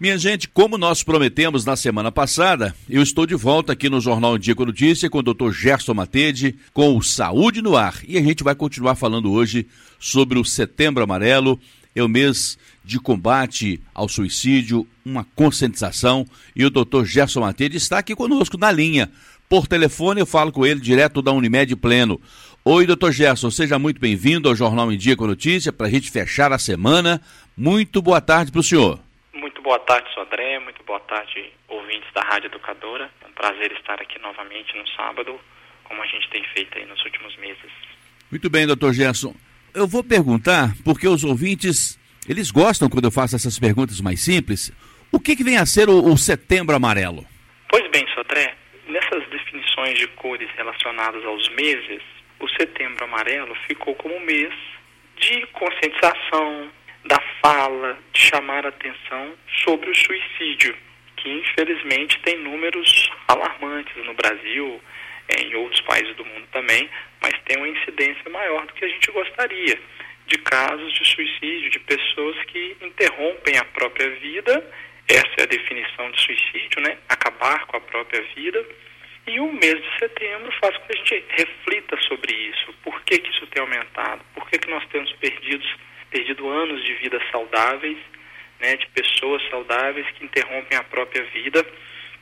Minha gente, como nós prometemos na semana passada, eu estou de volta aqui no Jornal Dia com Notícia com o Dr. Gerson Matede, com o Saúde no Ar. E a gente vai continuar falando hoje sobre o Setembro Amarelo, é o mês de combate ao suicídio, uma conscientização. E o Dr. Gerson Matede está aqui conosco na linha. Por telefone eu falo com ele direto da Unimed Pleno. Oi, doutor Gerson, seja muito bem-vindo ao Jornal em Dia com Notícia para a gente fechar a semana. Muito boa tarde para o senhor boa tarde, Sodré. Muito boa tarde, ouvintes da Rádio Educadora. É um prazer estar aqui novamente no sábado, como a gente tem feito aí nos últimos meses. Muito bem, doutor Gerson. Eu vou perguntar, porque os ouvintes, eles gostam quando eu faço essas perguntas mais simples. O que, que vem a ser o, o Setembro Amarelo? Pois bem, Sodré, nessas definições de cores relacionadas aos meses, o Setembro Amarelo ficou como mês de conscientização, da fala, de chamar atenção sobre o suicídio, que infelizmente tem números alarmantes no Brasil, em outros países do mundo também, mas tem uma incidência maior do que a gente gostaria de casos de suicídio, de pessoas que interrompem a própria vida. Essa é a definição de suicídio, né? Acabar com a própria vida. E o mês de setembro faz com que a gente reflita sobre isso. Por que, que isso tem aumentado? Por que, que nós temos perdido perdido anos de vida saudáveis, né, de pessoas saudáveis que interrompem a própria vida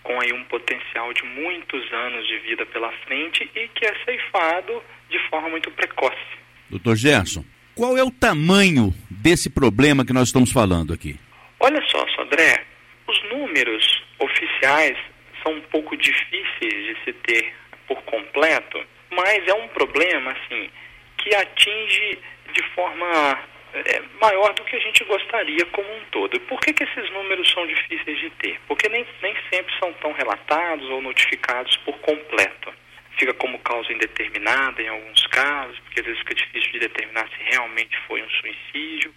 com aí um potencial de muitos anos de vida pela frente e que é ceifado de forma muito precoce. Doutor Gerson, qual é o tamanho desse problema que nós estamos falando aqui? Olha só, Sodré, os números oficiais são um pouco difíceis de se ter por completo, mas é um problema assim que atinge de forma é maior do que a gente gostaria como um todo. Por que, que esses números são difíceis de ter? Porque nem, nem sempre são tão relatados ou notificados por completo. Fica como causa indeterminada em alguns casos, porque às vezes fica difícil de determinar se realmente foi um suicídio.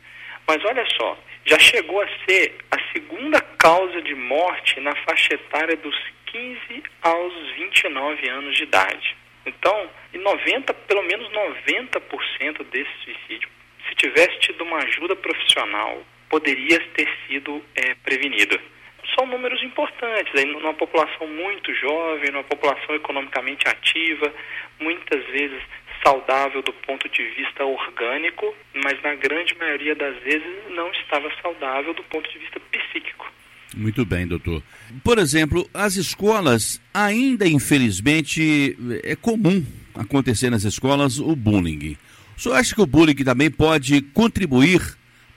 Mas olha só, já chegou a ser a segunda causa de morte na faixa etária dos 15 aos 29 anos de idade. Então, 90, pelo menos 90% desse suicídio se tivesse tido uma ajuda profissional, poderia ter sido é, prevenido. São números importantes, aí, numa população muito jovem, numa população economicamente ativa, muitas vezes saudável do ponto de vista orgânico, mas na grande maioria das vezes não estava saudável do ponto de vista psíquico. Muito bem, doutor. Por exemplo, as escolas, ainda infelizmente, é comum acontecer nas escolas o bullying. O senhor acha que o bullying também pode contribuir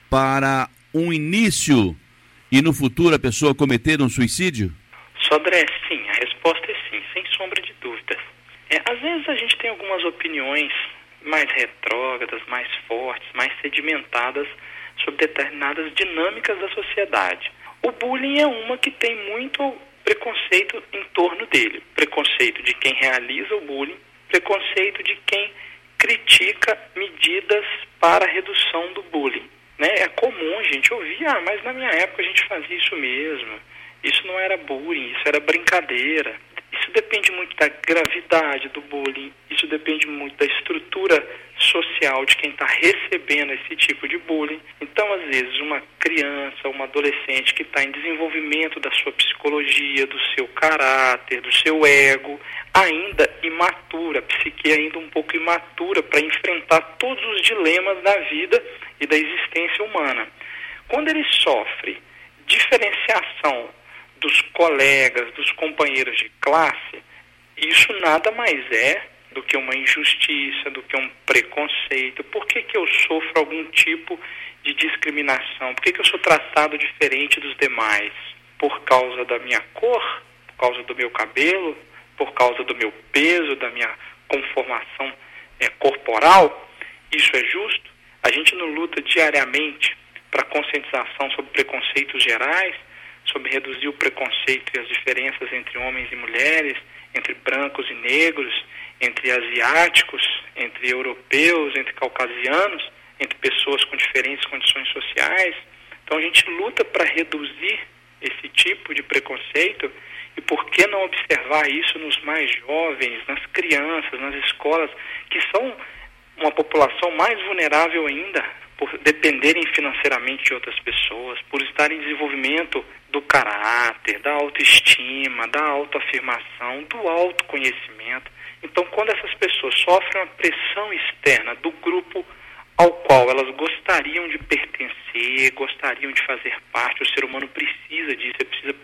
para um início e no futuro a pessoa cometer um suicídio? Sodré, sim, a resposta é sim, sem sombra de dúvidas. É, às vezes a gente tem algumas opiniões mais retrógradas, mais fortes, mais sedimentadas sobre determinadas dinâmicas da sociedade. O bullying é uma que tem muito preconceito em torno dele. Preconceito de quem realiza o bullying, preconceito de quem critica medidas para redução do bullying. Né? É comum a gente ouvir, ah, mas na minha época a gente fazia isso mesmo. Isso não era bullying, isso era brincadeira. Isso depende muito da gravidade do bullying, isso depende muito da estrutura social de quem está recebendo esse tipo de bullying. Então, às vezes, uma criança, uma adolescente que está em desenvolvimento da sua psicologia, do seu caráter, do seu ego, ainda imatura, psique ainda um pouco imatura para enfrentar todos os dilemas da vida e da existência humana. Quando ele sofre diferenciação dos colegas, dos companheiros de classe, isso nada mais é do que uma injustiça, do que um preconceito. Por que, que eu sofro algum tipo de discriminação? Por que, que eu sou tratado diferente dos demais? Por causa da minha cor? Por causa do meu cabelo? Por causa do meu peso, da minha conformação é, corporal? Isso é justo? A gente não luta diariamente para conscientização sobre preconceitos gerais, sobre reduzir o preconceito e as diferenças entre homens e mulheres, entre brancos e negros, entre asiáticos, entre europeus, entre caucasianos, entre pessoas com diferentes condições sociais. Então a gente luta para reduzir esse tipo de preconceito e por que não observar isso nos mais jovens, nas crianças, nas escolas, que são uma população mais vulnerável ainda, por dependerem financeiramente de outras pessoas, por estarem em desenvolvimento do caráter, da autoestima, da autoafirmação, do autoconhecimento. Então, quando essas pessoas sofrem uma pressão externa do grupo ao qual elas gostariam de pertencer, gostariam de fazer parte, o ser humano precisa disso, ele precisa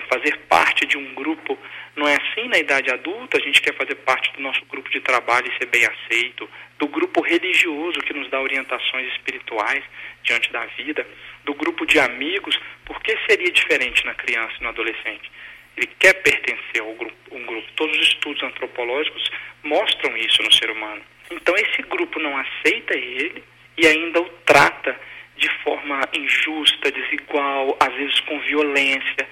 é fazer parte de um grupo. Não é assim na idade adulta, a gente quer fazer parte do nosso grupo de trabalho e ser bem aceito, do grupo religioso que nos dá orientações espirituais diante da vida, do grupo de amigos, por que seria diferente na criança e no adolescente? Ele quer pertencer grupo, um grupo. Todos os estudos antropológicos mostram isso no ser humano. Então esse grupo não aceita ele e ainda o trata de forma injusta, desigual, às vezes com violência,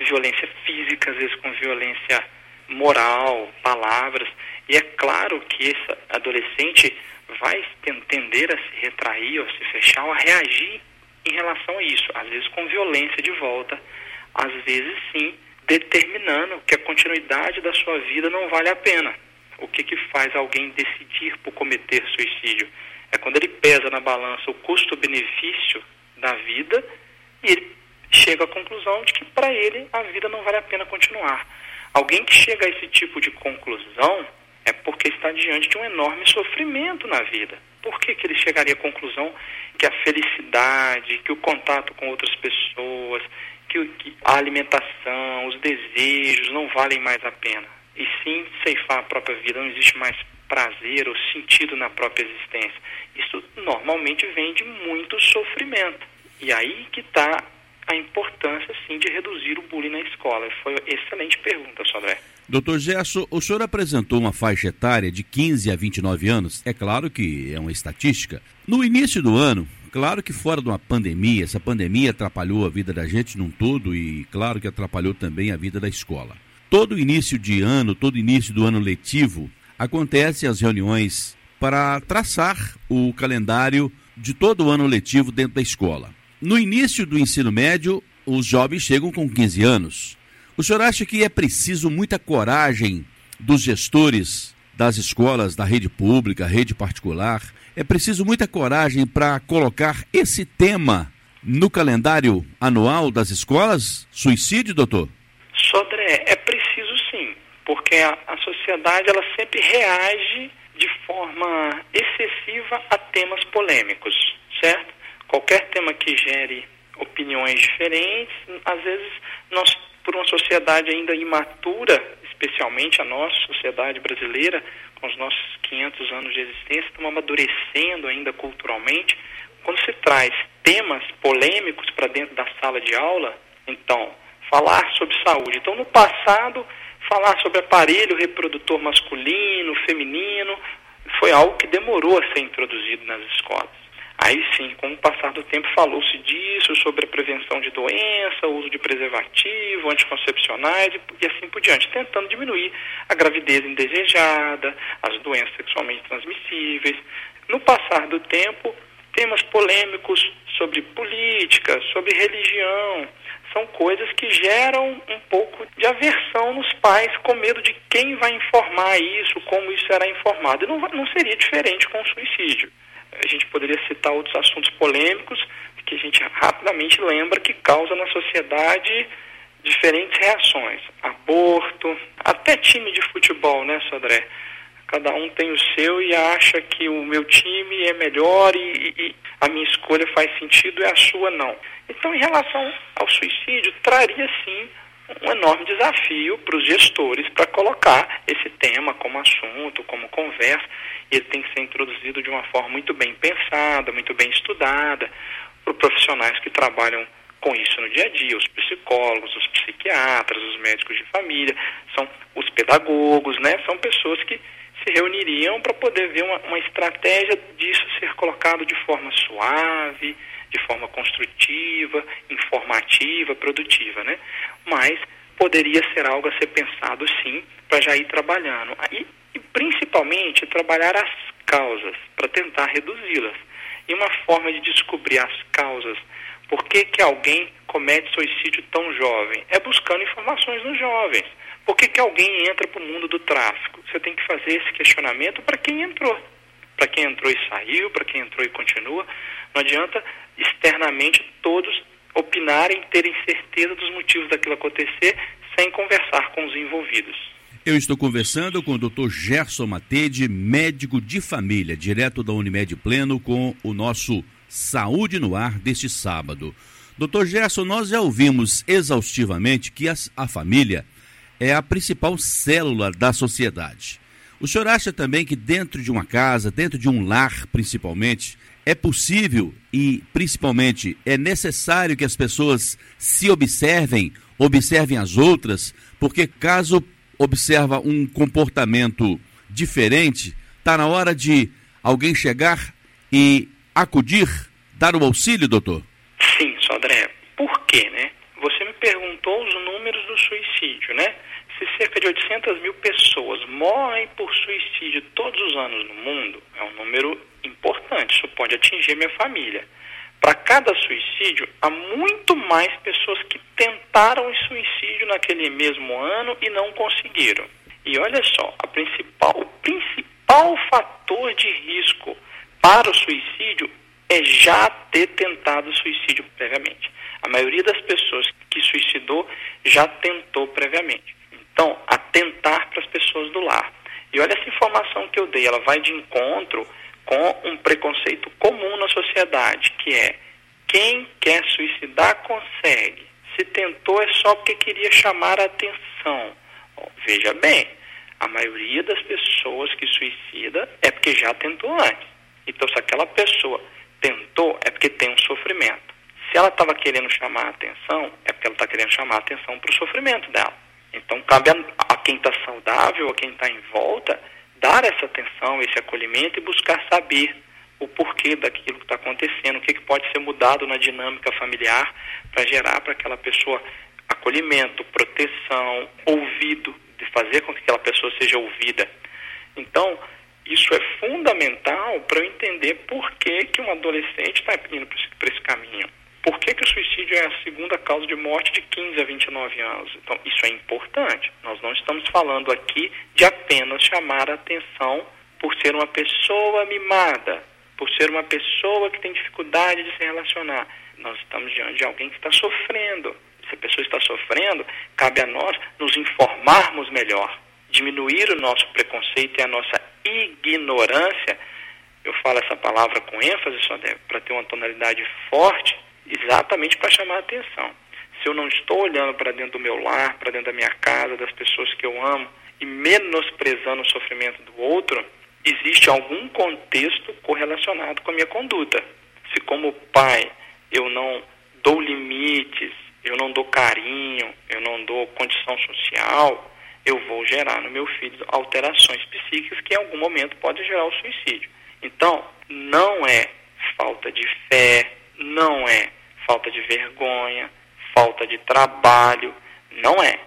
violência física, às vezes com violência moral, palavras. E é claro que esse adolescente vai tender a se retrair ou se fechar ou a reagir em relação a isso, às vezes com violência de volta, às vezes sim determinando que a continuidade da sua vida não vale a pena. O que, que faz alguém decidir por cometer suicídio? É quando ele pesa na balança o custo-benefício da vida e ele chega à conclusão de que para ele a vida não vale a pena continuar. Alguém que chega a esse tipo de conclusão é porque está diante de um enorme sofrimento na vida. Por que, que ele chegaria à conclusão que a felicidade, que o contato com outras pessoas, que, que a alimentação, os desejos não valem mais a pena? E sim ceifar a própria vida, não existe mais prazer ou sentido na própria existência. Isso normalmente vem de muito sofrimento. E aí que está a importância, sim, de reduzir o bullying na escola. Foi uma excelente pergunta, Sodré. Doutor Gerson, o senhor apresentou uma faixa etária de 15 a 29 anos. É claro que é uma estatística. No início do ano, claro que fora de uma pandemia, essa pandemia atrapalhou a vida da gente num todo e claro que atrapalhou também a vida da escola. Todo início de ano, todo início do ano letivo, acontecem as reuniões para traçar o calendário de todo o ano letivo dentro da escola. No início do ensino médio, os jovens chegam com 15 anos. O senhor acha que é preciso muita coragem dos gestores das escolas, da rede pública, rede particular? É preciso muita coragem para colocar esse tema no calendário anual das escolas? Suicídio, doutor? Sodré, é preciso sim, porque a, a sociedade ela sempre reage de forma excessiva a temas polêmicos, certo? Qualquer tema que gere opiniões diferentes, às vezes nós, por uma sociedade ainda imatura, especialmente a nossa sociedade brasileira, com os nossos 500 anos de existência, estamos amadurecendo ainda culturalmente. Quando se traz temas polêmicos para dentro da sala de aula, então, falar sobre saúde. Então, no passado, falar sobre aparelho reprodutor masculino, feminino, foi algo que demorou a ser introduzido nas escolas. Aí sim, com o passar do tempo, falou-se disso, sobre a prevenção de doença, uso de preservativo, anticoncepcionais e, e assim por diante, tentando diminuir a gravidez indesejada, as doenças sexualmente transmissíveis. No passar do tempo, temas polêmicos sobre política, sobre religião, são coisas que geram um pouco de aversão nos pais, com medo de quem vai informar isso, como isso será informado. E não, não seria diferente com o suicídio a gente poderia citar outros assuntos polêmicos que a gente rapidamente lembra que causa na sociedade diferentes reações. Aborto, até time de futebol, né, Sodré? Cada um tem o seu e acha que o meu time é melhor e, e a minha escolha faz sentido e a sua não. Então, em relação ao suicídio, traria sim um enorme desafio para os gestores para colocar esse tema como assunto, como conversa. E ele tem que ser introduzido de uma forma muito bem pensada, muito bem estudada, por profissionais que trabalham com isso no dia a dia, os psicólogos, os psiquiatras, os médicos de família, são os pedagogos, né? São pessoas que se reuniriam para poder ver uma, uma estratégia disso ser colocado de forma suave, de forma construtiva, informativa, produtiva, né? Mas poderia ser algo a ser pensado sim, para já ir trabalhando. E, e principalmente trabalhar as causas, para tentar reduzi-las. E uma forma de descobrir as causas, por que, que alguém comete suicídio tão jovem? É buscando informações nos jovens. Por que, que alguém entra para o mundo do tráfico? Você tem que fazer esse questionamento para quem entrou. para quem entrou e saiu, para quem entrou e continua. Não adianta externamente todos opinarem, terem certeza dos motivos daquilo acontecer, sem conversar com os envolvidos. Eu estou conversando com o Dr. Gerson Matede, médico de família, direto da Unimed Pleno, com o nosso Saúde no Ar deste sábado. Doutor Gerson, nós já ouvimos exaustivamente que a, a família é a principal célula da sociedade. O senhor acha também que dentro de uma casa, dentro de um lar principalmente, é possível e principalmente é necessário que as pessoas se observem, observem as outras, porque caso observa um comportamento diferente, está na hora de alguém chegar e acudir, dar o auxílio, doutor? Sim, Sodré. Por quê, né? Você me perguntou os números do suicídio, né? Se cerca de 800 mil pessoas morrem por suicídio todos os anos no mundo, é um número importante, isso pode atingir minha família. Para cada suicídio, há muito mais pessoas que tentaram o suicídio naquele mesmo ano e não conseguiram. E olha só, a principal, o principal fator de risco para o suicídio é já ter tentado suicídio previamente. A maioria das pessoas que suicidou já tentou previamente. Então, atentar para as pessoas do lar. E olha essa informação que eu dei, ela vai de encontro com um preconceito comum na sociedade, que é quem quer suicidar consegue. Se tentou é só porque queria chamar a atenção. Bom, veja bem, a maioria das pessoas que suicida é porque já tentou antes. Então, se aquela pessoa tentou, é porque tem um sofrimento. Se ela estava querendo chamar a atenção, é porque ela está querendo chamar a atenção para o sofrimento dela. Então, cabe a, a quem está saudável, a quem está em volta, dar essa atenção, esse acolhimento e buscar saber o porquê daquilo que está acontecendo, o que, que pode ser mudado na dinâmica familiar para gerar para aquela pessoa acolhimento, proteção, ouvido, de fazer com que aquela pessoa seja ouvida. Então, isso é fundamental para eu entender por que, que um adolescente está indo para esse caminho. Por que, que o suicídio é a segunda causa de morte de 15 a 29 anos? Então, isso é importante. Nós não estamos falando aqui de apenas chamar a atenção por ser uma pessoa mimada, por ser uma pessoa que tem dificuldade de se relacionar. Nós estamos diante de alguém que está sofrendo. Se a pessoa está sofrendo, cabe a nós nos informarmos melhor, diminuir o nosso preconceito e a nossa ignorância. Eu falo essa palavra com ênfase, só para ter uma tonalidade forte, exatamente para chamar a atenção. Se eu não estou olhando para dentro do meu lar, para dentro da minha casa, das pessoas que eu amo, e menosprezando o sofrimento do outro, existe algum contexto correlacionado com a minha conduta. Se como pai eu não dou limites, eu não dou carinho, eu não dou condição social, eu vou gerar no meu filho alterações psíquicas que em algum momento podem gerar o suicídio. Então, não é falta de fé, não é falta de vergonha, falta de trabalho, não é.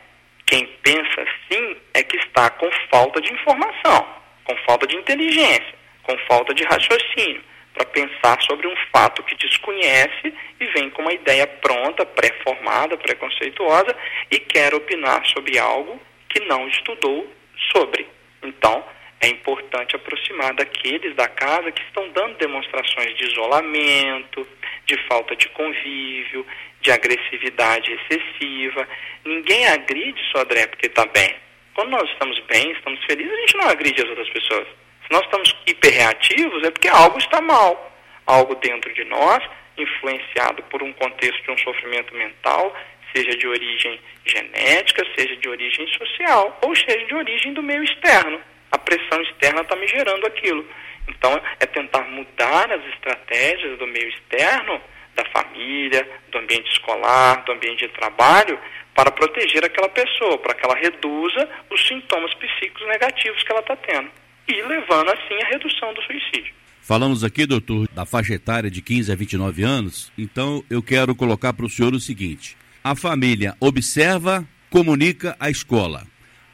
Quem pensa assim é que está com falta de informação com falta de inteligência, com falta de raciocínio, para pensar sobre um fato que desconhece e vem com uma ideia pronta, pré-formada, preconceituosa e quer opinar sobre algo que não estudou sobre. Então, é importante aproximar daqueles da casa que estão dando demonstrações de isolamento, de falta de convívio, de agressividade excessiva. Ninguém agride só André porque está bem. Quando nós estamos bem, estamos felizes, a gente não agride as outras pessoas. Se nós estamos hiperreativos, é porque algo está mal. Algo dentro de nós, influenciado por um contexto de um sofrimento mental, seja de origem genética, seja de origem social, ou seja de origem do meio externo. A pressão externa está me gerando aquilo. Então, é tentar mudar as estratégias do meio externo, da família, do ambiente escolar, do ambiente de trabalho, para proteger aquela pessoa, para que ela reduza os sintomas psíquicos negativos que ela está tendo e levando assim à redução do suicídio. Falamos aqui, doutor, da faixa etária de 15 a 29 anos, então eu quero colocar para o senhor o seguinte: a família observa, comunica a escola.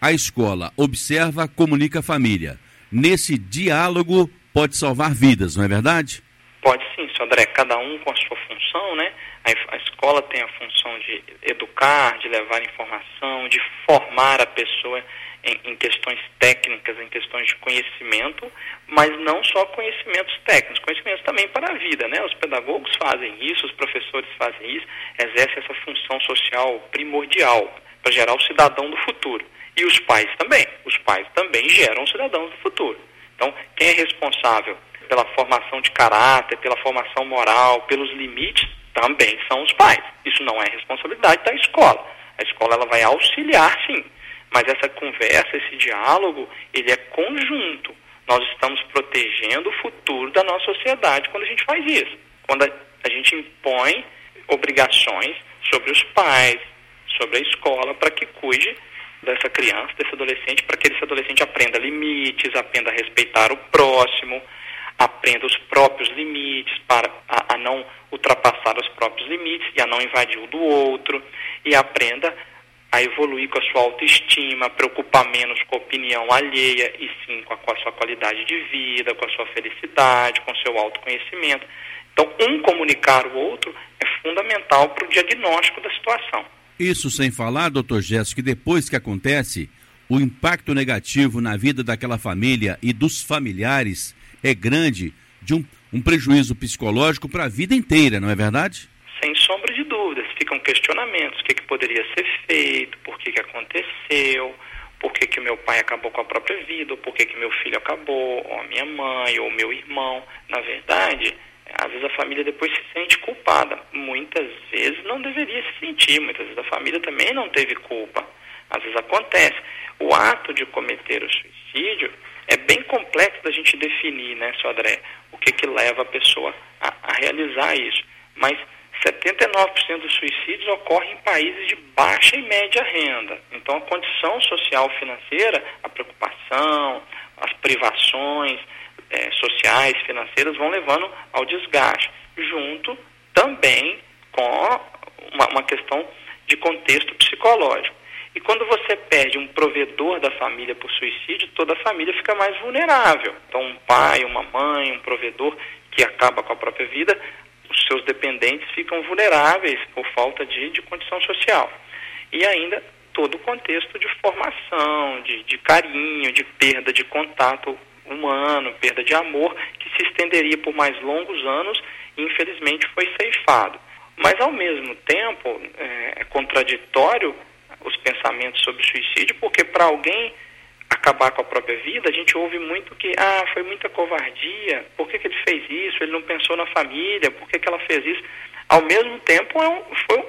A escola observa, comunica a família. Nesse diálogo pode salvar vidas, não é verdade? Pode sim, senhor André, cada um com a sua função, né? A, a escola tem a função de educar, de levar informação, de formar a pessoa em, em, questões técnicas, em questões de conhecimento, mas não só conhecimentos técnicos, conhecimentos também para a vida, né? Os pedagogos fazem isso, os professores fazem isso, exercem essa função social primordial para gerar o cidadão do futuro. E os pais também, os pais também geram cidadãos do futuro. Então, quem é responsável pela formação de caráter, pela formação moral, pelos limites, também são os pais. Isso não é responsabilidade da escola. A escola ela vai auxiliar, sim, mas essa conversa, esse diálogo, ele é conjunto. Nós estamos protegendo o futuro da nossa sociedade quando a gente faz isso. Quando a, a gente impõe obrigações sobre os pais, sobre a escola, para que cuide dessa criança, desse adolescente, para que esse adolescente aprenda limites, aprenda a respeitar o próximo, aprenda os próprios limites, para a, a não ultrapassar os próprios limites e a não invadir o do outro, e aprenda a evoluir com a sua autoestima, preocupar menos com a opinião alheia e sim com a, com a sua qualidade de vida, com a sua felicidade, com o seu autoconhecimento. Então, um comunicar o outro é fundamental para o diagnóstico da situação. Isso sem falar, doutor Gesso, que depois que acontece, o impacto negativo na vida daquela família e dos familiares é grande, de um, um prejuízo psicológico para a vida inteira, não é verdade? Sem sombra de dúvidas, ficam questionamentos, o que, que poderia ser feito, por que, que aconteceu, por que, que meu pai acabou com a própria vida, ou por que, que meu filho acabou, ou a minha mãe, ou meu irmão. Na verdade, às vezes a família depois se sente culpada. Muitas vezes não deveria se sentir, muitas vezes a família também não teve culpa. Às vezes acontece. O ato de cometer o suicídio é bem complexo da gente definir, né, seu André, o que, que leva a pessoa a, a realizar isso. Mas 79% dos suicídios ocorrem em países de baixa e média renda. Então, a condição social financeira, a preocupação, as privações é, sociais, financeiras vão levando ao desgaste, junto também com uma, uma questão de contexto psicológico. E quando você perde um provedor da família por suicídio, toda a família fica mais vulnerável. Então, um pai, uma mãe, um provedor que acaba com a própria vida, os seus dependentes ficam vulneráveis por falta de, de condição social. E ainda todo o contexto de formação, de, de carinho, de perda de contato humano, perda de amor, que se estenderia por mais longos anos e infelizmente foi ceifado. Mas ao mesmo tempo é, é contraditório os pensamentos sobre suicídio, porque para alguém acabar com a própria vida, a gente ouve muito que, ah, foi muita covardia, por que, que ele fez isso? Ele não pensou na família, por que, que ela fez isso? Ao mesmo tempo, é foi,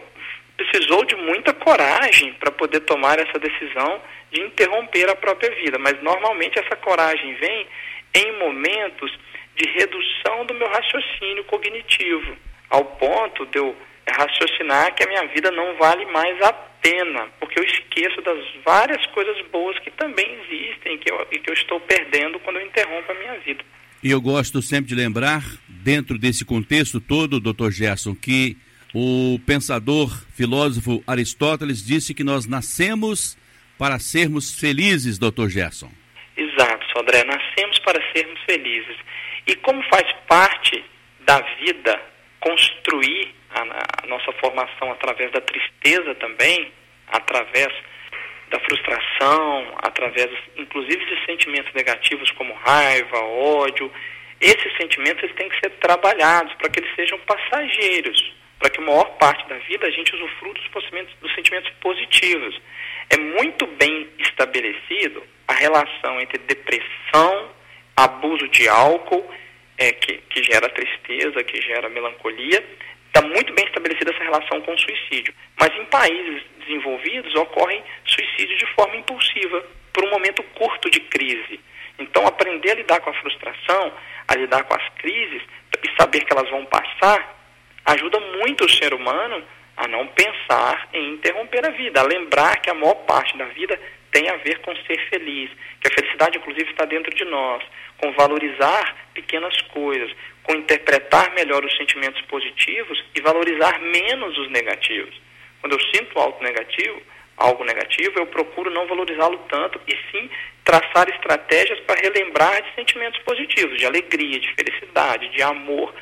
precisou de muita coragem para poder tomar essa decisão de interromper a própria vida, mas normalmente essa coragem vem em momentos de redução do meu raciocínio cognitivo, ao ponto de eu raciocinar que a minha vida não vale mais a pena, porque eu esqueço das várias coisas boas que também existem que eu, e que eu estou perdendo quando eu interrompo a minha vida. E eu gosto sempre de lembrar, dentro desse contexto todo, doutor Gerson, que o pensador, filósofo Aristóteles disse que nós nascemos para sermos felizes, doutor Gerson. Exato, Sodré, nascemos para sermos felizes. E como faz parte da vida construir a, a nossa formação através da tristeza também, através da frustração, através, inclusive, de sentimentos negativos como raiva, ódio. Esses sentimentos eles têm que ser trabalhados para que eles sejam passageiros, para que a maior parte da vida a gente usufrua dos, dos sentimentos positivos. É muito bem estabelecido a relação entre depressão, abuso de álcool, é, que, que gera tristeza, que gera melancolia, está muito bem estabelecida essa relação com o suicídio. Mas em países desenvolvidos ocorrem suicídios de forma impulsiva, por um momento curto de crise. Então, aprender a lidar com a frustração, a lidar com as crises e saber que elas vão passar, ajuda muito o ser humano a não pensar em interromper a vida, a lembrar que a maior parte da vida tem a ver com ser feliz, que a felicidade, inclusive, está dentro de nós, com valorizar pequenas coisas, com interpretar melhor os sentimentos positivos e valorizar menos os negativos. Quando eu sinto algo negativo, algo negativo, eu procuro não valorizá-lo tanto e sim traçar estratégias para relembrar de sentimentos positivos, de alegria, de felicidade, de amor,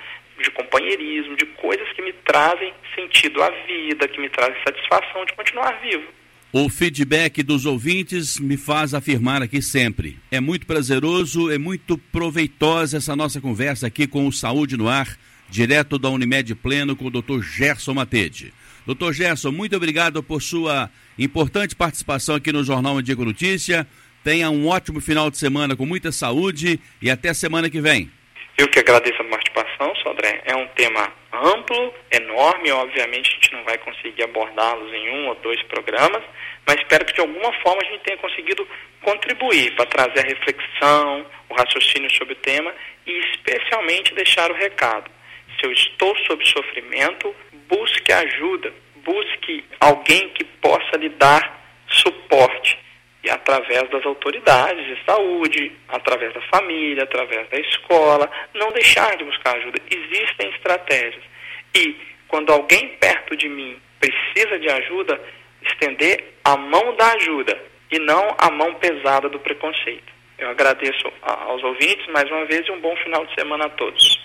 de companheirismo, de coisas que me trazem sentido à vida, que me trazem satisfação de continuar vivo. O feedback dos ouvintes me faz afirmar aqui sempre. É muito prazeroso, é muito proveitosa essa nossa conversa aqui com o Saúde no Ar, direto da Unimed Pleno com o Dr. Gerson Matede. Doutor Gerson, muito obrigado por sua importante participação aqui no Jornal Andigo Notícia. Tenha um ótimo final de semana com muita saúde e até semana que vem. Eu que agradeço a participação, Sodré. É um tema amplo, enorme, obviamente a gente não vai conseguir abordá-los em um ou dois programas, mas espero que de alguma forma a gente tenha conseguido contribuir para trazer a reflexão, o raciocínio sobre o tema e especialmente deixar o recado. Se eu estou sob sofrimento, busque ajuda, busque alguém que possa lhe dar suporte e através das autoridades de saúde, através da família, através da escola, não deixar de buscar ajuda. Existem estratégias. E quando alguém perto de mim precisa de ajuda, estender a mão da ajuda e não a mão pesada do preconceito. Eu agradeço aos ouvintes mais uma vez e um bom final de semana a todos.